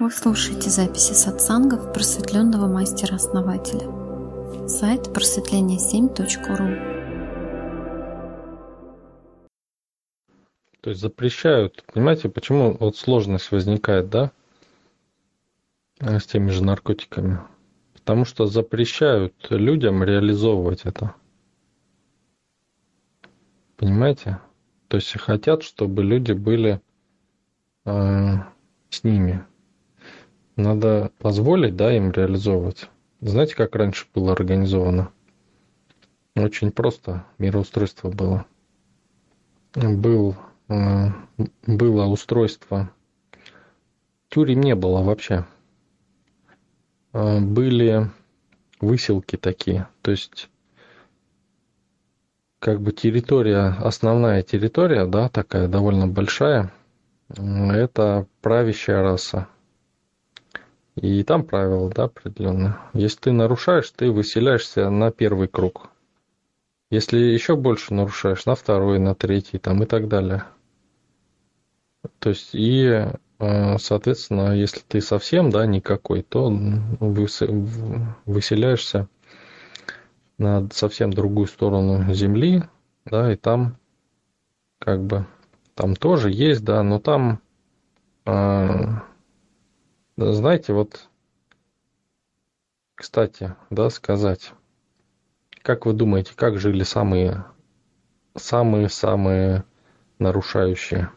Вы слушаете записи сатсангов просветленного мастера-основателя. Сайт просветление7.ру То есть запрещают, понимаете, почему вот сложность возникает, да, с теми же наркотиками? Потому что запрещают людям реализовывать это. Понимаете? То есть хотят, чтобы люди были э, с ними. Надо позволить, да, им реализовывать. Знаете, как раньше было организовано? Очень просто мироустройство было. Был, э, было устройство. Тюрем не было вообще. Э, были выселки такие. То есть как бы территория, основная территория, да, такая довольно большая, это правящая раса. И там правила, да, определенные. Если ты нарушаешь, ты выселяешься на первый круг. Если еще больше нарушаешь, на второй, на третий, там и так далее. То есть, и, э, соответственно, если ты совсем, да, никакой, то выселяешься на совсем другую сторону Земли, да, и там как бы там тоже есть, да, но там, э, знаете, вот, кстати, да, сказать, как вы думаете, как жили самые, самые-самые нарушающие?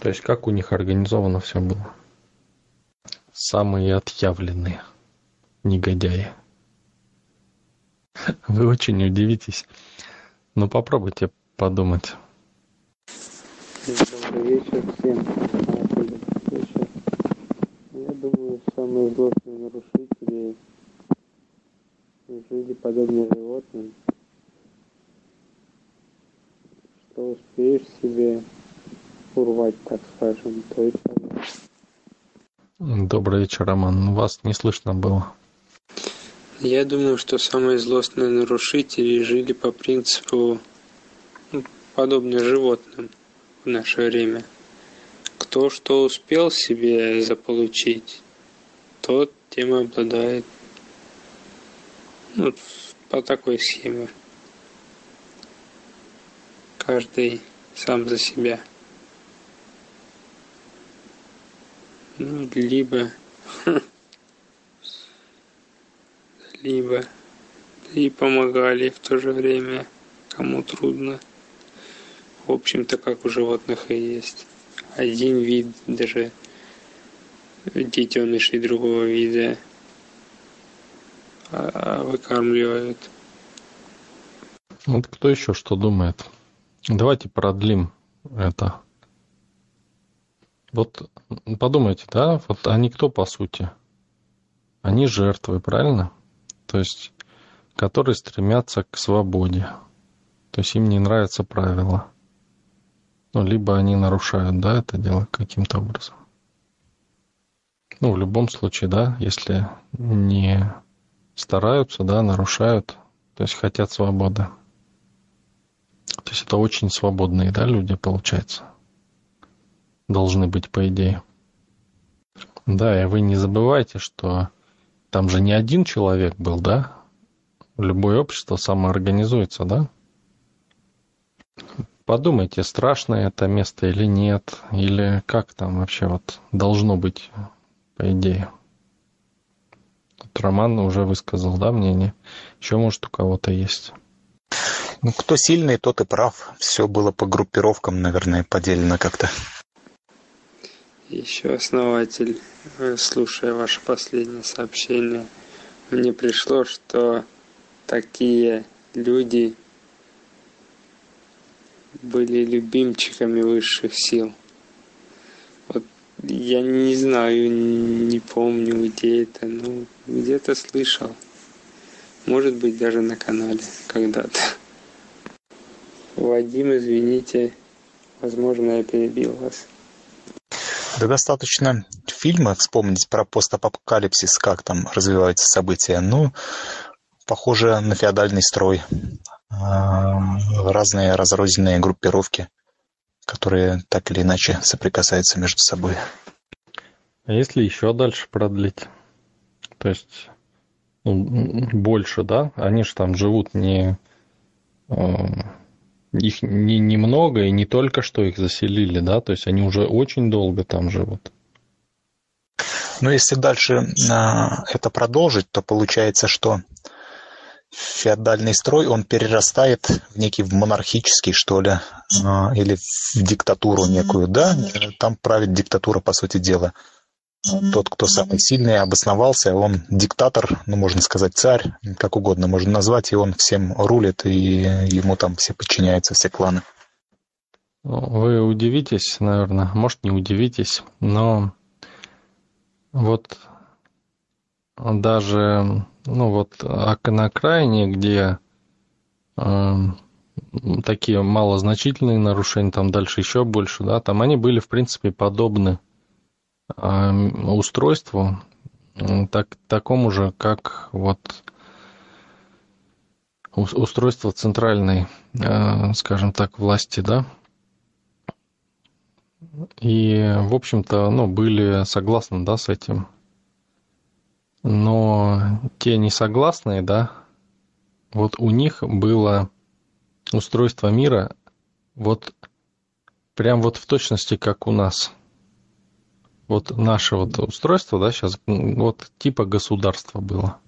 То есть как у них организовано все было? Самые отъявленные негодяи. Вы очень удивитесь. Но попробуйте подумать. Добрый вечер всем. Думаю, самые злостные нарушители жили подобно животным. Что успеешь себе урвать, так скажем, то и Добрый вечер, Роман. Вас не слышно было. Я думаю, что самые злостные нарушители жили по принципу ну, подобно животным в наше время. Кто что успел себе заполучить, тот тем и обладает. Ну, по такой схеме. Каждый сам за себя. Ну, либо либо и помогали в то же время, кому трудно. В общем-то, как у животных и есть. Один вид даже детенышей другого вида а, выкармливают. Вот кто еще что думает? Давайте продлим это. Вот подумайте, да, вот они кто по сути? Они жертвы, правильно? то есть которые стремятся к свободе. То есть им не нравятся правила. Ну, либо они нарушают, да, это дело каким-то образом. Ну, в любом случае, да, если не стараются, да, нарушают, то есть хотят свободы. То есть это очень свободные, да, люди, получается. Должны быть, по идее. Да, и вы не забывайте, что там же не один человек был, да? Любое общество самоорганизуется, да? Подумайте, страшно это место или нет, или как там вообще вот должно быть, по идее. Вот Роман уже высказал, да, мнение. Еще, может, у кого-то есть. Ну, кто сильный, тот и прав. Все было по группировкам, наверное, поделено как-то. Еще основатель, э, слушая ваше последнее сообщение, мне пришло, что такие люди были любимчиками высших сил. Вот я не знаю, не помню, где это, но где-то слышал. Может быть, даже на канале когда-то. Вадим, извините, возможно, я перебил вас. Да достаточно фильма вспомнить про постапокалипсис, как там развиваются события. Ну, похоже на феодальный строй. Разные разрозненные группировки, которые так или иначе соприкасаются между собой. А если еще дальше продлить? То есть ну, больше, да? Они же там живут не... Э, их не немного и не только что их заселили, да? То есть они уже очень долго там живут. Но если дальше а, это продолжить, то получается, что феодальный строй, он перерастает в некий в монархический, что ли, а, или в диктатуру некую, да? Там правит диктатура, по сути дела. Тот, кто самый сильный, обосновался, он диктатор, ну, можно сказать, царь, как угодно можно назвать, и он всем рулит, и ему там все подчиняются, все кланы. Вы удивитесь, наверное, может, не удивитесь, но вот даже ну вот на окраине, где э, такие малозначительные нарушения, там дальше еще больше, да, там они были, в принципе, подобны э, устройству, так, такому же, как вот устройство центральной, э, скажем так, власти, да, и, в общем-то, ну, были согласны, да, с этим. Но те несогласные, да, вот у них было устройство мира вот прям вот в точности, как у нас. Вот наше вот устройство, да, сейчас вот типа государства было.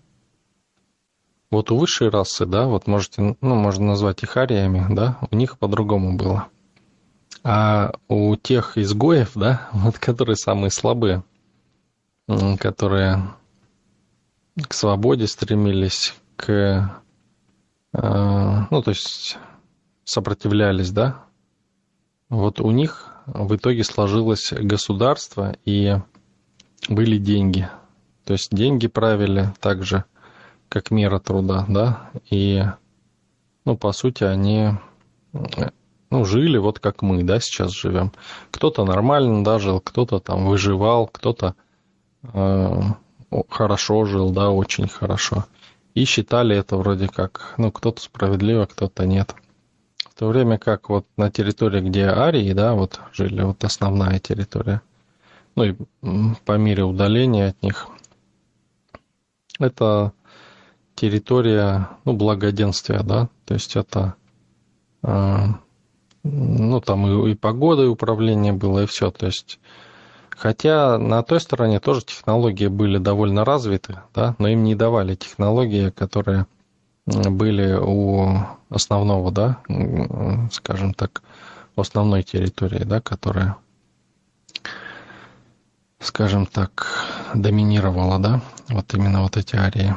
Вот у высшей расы, да, вот можете, ну, можно назвать их ариями, да, у них по-другому было. А у тех изгоев, да, вот которые самые слабые, которые к свободе стремились, к, э, ну, то есть сопротивлялись, да, вот у них в итоге сложилось государство и были деньги. То есть деньги правили так же, как мера труда, да, и, ну, по сути, они ну, жили вот как мы, да, сейчас живем. Кто-то нормально, да, жил, кто-то там выживал, кто-то э, хорошо жил, да, очень хорошо. И считали это вроде как, ну, кто-то справедливо, кто-то нет. В то время как вот на территории, где арии, да, вот жили, вот основная территория, ну и по мере удаления от них, это территория, ну, благоденствия, да, то есть это э, ну, там и, и погода, и управление было, и все. То есть, хотя на той стороне тоже технологии были довольно развиты, да, но им не давали технологии, которые были у основного, да, скажем так, основной территории, да, которая, скажем так, доминировала, да, вот именно вот эти арии.